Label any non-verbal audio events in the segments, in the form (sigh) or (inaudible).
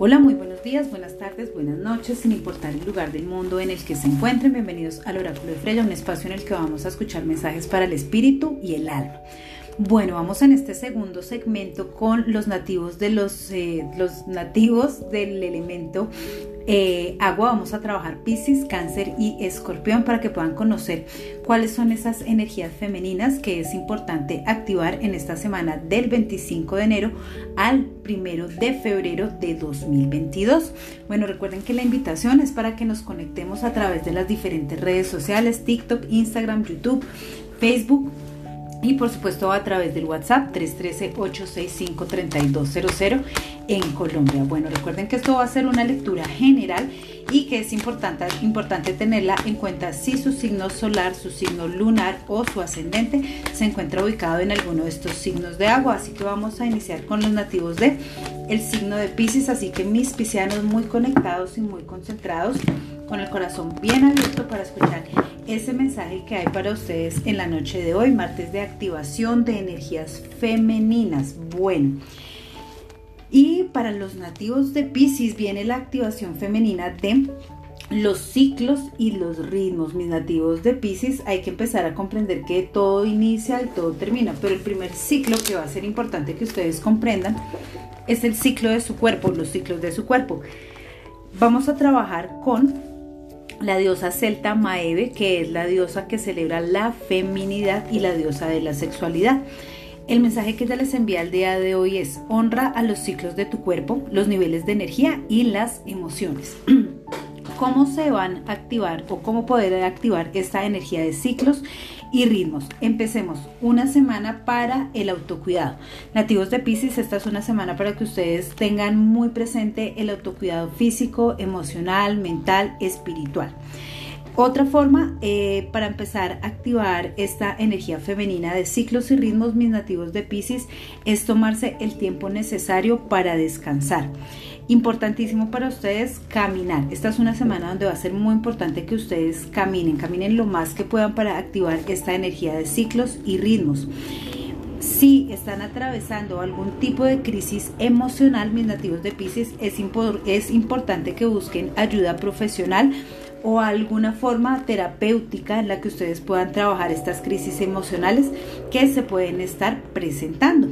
Hola, muy buenos días, buenas tardes, buenas noches, sin importar el lugar del mundo en el que se encuentren. Bienvenidos al Oráculo de Freya, un espacio en el que vamos a escuchar mensajes para el espíritu y el alma. Bueno, vamos en este segundo segmento con los nativos de los, eh, los nativos del elemento eh, agua. Vamos a trabajar Pisces, Cáncer y Escorpión para que puedan conocer cuáles son esas energías femeninas que es importante activar en esta semana del 25 de enero al 1 de febrero de 2022. Bueno, recuerden que la invitación es para que nos conectemos a través de las diferentes redes sociales, TikTok, Instagram, YouTube, Facebook y por supuesto a través del WhatsApp 313-865-3200 en Colombia. Bueno, recuerden que esto va a ser una lectura general y que es importante, importante tenerla en cuenta si su signo solar, su signo lunar o su ascendente se encuentra ubicado en alguno de estos signos de agua. Así que vamos a iniciar con los nativos de el signo de Pisces, así que mis piscianos muy conectados y muy concentrados, con el corazón bien abierto para escuchar ese mensaje que hay para ustedes en la noche de hoy, martes de activación de energías femeninas. Bueno, y para los nativos de Pisces viene la activación femenina de los ciclos y los ritmos. Mis nativos de Pisces hay que empezar a comprender que todo inicia y todo termina, pero el primer ciclo que va a ser importante que ustedes comprendan es el ciclo de su cuerpo, los ciclos de su cuerpo. Vamos a trabajar con la diosa celta Maeve, que es la diosa que celebra la feminidad y la diosa de la sexualidad. El mensaje que ya les envía el día de hoy es honra a los ciclos de tu cuerpo, los niveles de energía y las emociones. (clears throat) ¿Cómo se van a activar o cómo poder activar esta energía de ciclos y ritmos. Empecemos una semana para el autocuidado. Nativos de Pisces, esta es una semana para que ustedes tengan muy presente el autocuidado físico, emocional, mental, espiritual. Otra forma eh, para empezar a activar esta energía femenina de ciclos y ritmos mis nativos de Pisces es tomarse el tiempo necesario para descansar. Importantísimo para ustedes caminar. Esta es una semana donde va a ser muy importante que ustedes caminen, caminen lo más que puedan para activar esta energía de ciclos y ritmos. Si están atravesando algún tipo de crisis emocional, mis nativos de Pisces, es, es importante que busquen ayuda profesional o alguna forma terapéutica en la que ustedes puedan trabajar estas crisis emocionales que se pueden estar presentando.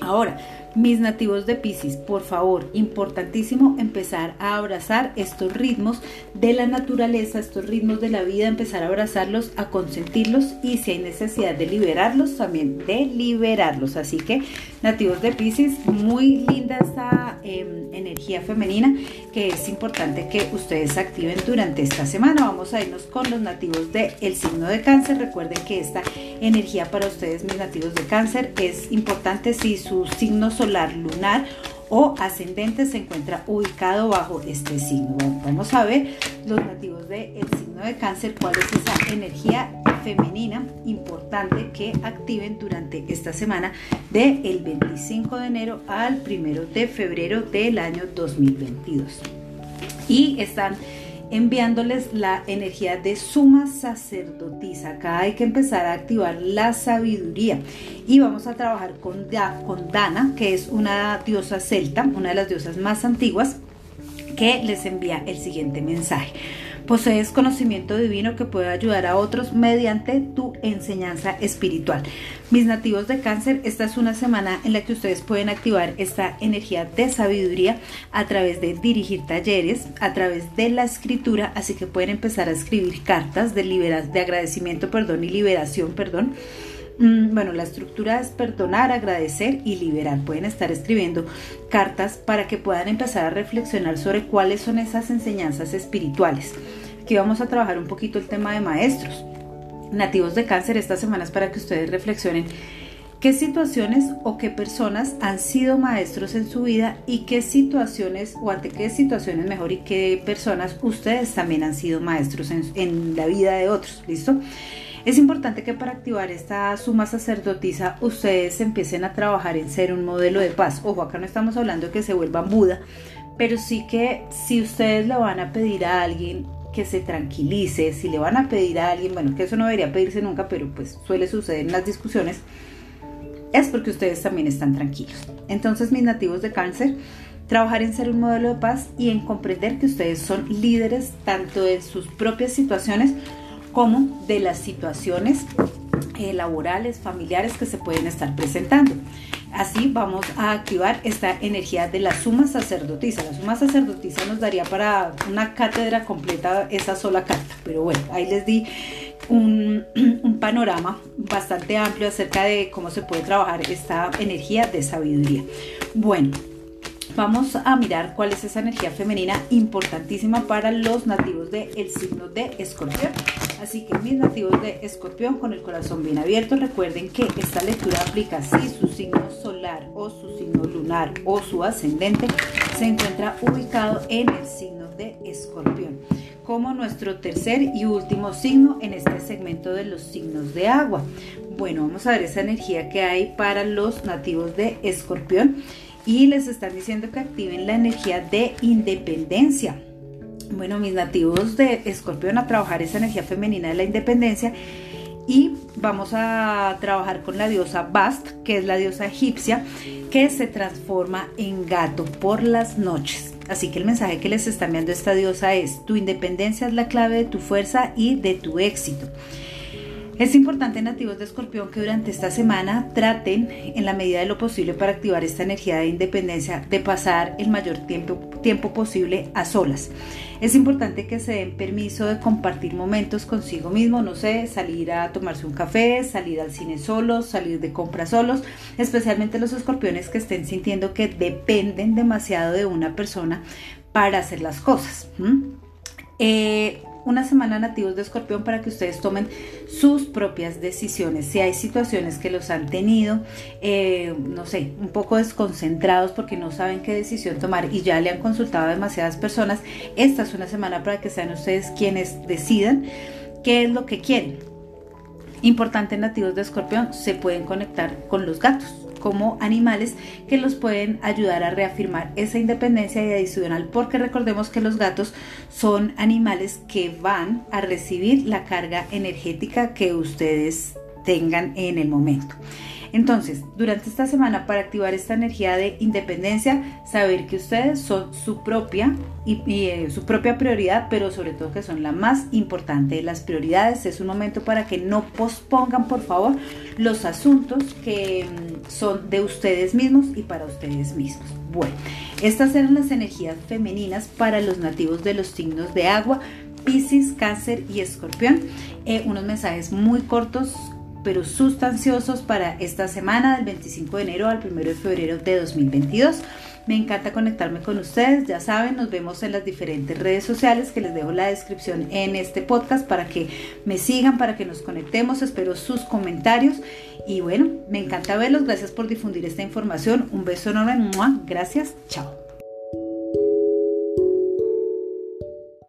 Ahora, mis nativos de Pisces, por favor, importantísimo empezar a abrazar estos ritmos de la naturaleza, estos ritmos de la vida, empezar a abrazarlos, a consentirlos y si hay necesidad de liberarlos, también de liberarlos. Así que, nativos de Pisces, muy linda esta em, energía femenina que es importante que ustedes activen durante esta semana. Vamos a irnos con los nativos del el signo de cáncer. Recuerden que esta energía para ustedes, mis nativos de cáncer, es importante si su signo son lunar o ascendente se encuentra ubicado bajo este signo. vamos a ver los nativos del signo de cáncer, cuál es esa energía femenina importante que activen durante esta semana del el 25 de enero al 1 de febrero del año 2022. Y están enviándoles la energía de suma sacerdotisa. Acá hay que empezar a activar la sabiduría y vamos a trabajar con, con Dana, que es una diosa celta, una de las diosas más antiguas, que les envía el siguiente mensaje. Posees conocimiento divino que puede ayudar a otros mediante tu enseñanza espiritual. Mis nativos de cáncer, esta es una semana en la que ustedes pueden activar esta energía de sabiduría a través de dirigir talleres, a través de la escritura, así que pueden empezar a escribir cartas de, de agradecimiento perdón, y liberación. perdón bueno, la estructura es perdonar, agradecer y liberar. Pueden estar escribiendo cartas para que puedan empezar a reflexionar sobre cuáles son esas enseñanzas espirituales. Aquí vamos a trabajar un poquito el tema de maestros. Nativos de cáncer, estas semanas para que ustedes reflexionen qué situaciones o qué personas han sido maestros en su vida y qué situaciones o ante qué situaciones mejor y qué personas ustedes también han sido maestros en, en la vida de otros. ¿Listo? Es importante que para activar esta suma sacerdotisa ustedes empiecen a trabajar en ser un modelo de paz. Ojo, acá no estamos hablando de que se vuelvan Buda, pero sí que si ustedes le van a pedir a alguien que se tranquilice, si le van a pedir a alguien, bueno, que eso no debería pedirse nunca, pero pues suele suceder en las discusiones, es porque ustedes también están tranquilos. Entonces mis nativos de cáncer, trabajar en ser un modelo de paz y en comprender que ustedes son líderes tanto de sus propias situaciones como de las situaciones eh, laborales, familiares que se pueden estar presentando. Así vamos a activar esta energía de la suma sacerdotisa. La suma sacerdotisa nos daría para una cátedra completa esa sola carta, pero bueno, ahí les di un, (clears throat) panorama bastante amplio acerca de cómo se puede trabajar esta energía de sabiduría. Bueno, vamos a mirar cuál es esa energía femenina importantísima para los nativos del signo de escorpión. Así que mis nativos de escorpión con el corazón bien abierto, recuerden que esta lectura aplica si su signo solar o su signo lunar o su ascendente se encuentra ubicado en el signo de escorpión como nuestro tercer y último signo en este segmento de los signos de agua. Bueno, vamos a ver esa energía que hay para los nativos de escorpión y les están diciendo que activen la energía de independencia. Bueno, mis nativos de escorpión a trabajar esa energía femenina de la independencia y vamos a trabajar con la diosa Bast, que es la diosa egipcia, que se transforma en gato por las noches. Así que el mensaje que les está enviando esta diosa es, tu independencia es la clave de tu fuerza y de tu éxito. Es importante nativos de escorpión que durante esta semana traten en la medida de lo posible para activar esta energía de independencia de pasar el mayor tiempo, tiempo posible a solas. Es importante que se den permiso de compartir momentos consigo mismo, no sé, salir a tomarse un café, salir al cine solos, salir de compras solos, especialmente los escorpiones que estén sintiendo que dependen demasiado de una persona para hacer las cosas una semana nativos de escorpión para que ustedes tomen sus propias decisiones. Si hay situaciones que los han tenido, eh, no sé, un poco desconcentrados porque no saben qué decisión tomar y ya le han consultado a demasiadas personas, esta es una semana para que sean ustedes quienes decidan qué es lo que quieren. Importante nativos de escorpión, se pueden conectar con los gatos como animales que los pueden ayudar a reafirmar esa independencia y adicional porque recordemos que los gatos son animales que van a recibir la carga energética que ustedes tengan en el momento. Entonces, durante esta semana, para activar esta energía de independencia, saber que ustedes son su propia y, eh, su propia prioridad, pero sobre todo que son la más importante de las prioridades. Es un momento para que no pospongan, por favor, los asuntos que mm, son de ustedes mismos y para ustedes mismos. Bueno, estas eran las energías femeninas para los nativos de los signos de agua. Piscis, Cáncer y Escorpión. Eh, unos mensajes muy cortos pero sustanciosos para esta semana del 25 de enero al 1 de febrero de 2022. Me encanta conectarme con ustedes, ya saben, nos vemos en las diferentes redes sociales que les dejo la descripción en este podcast para que me sigan, para que nos conectemos, espero sus comentarios y bueno, me encanta verlos, gracias por difundir esta información, un beso enorme, gracias, chao.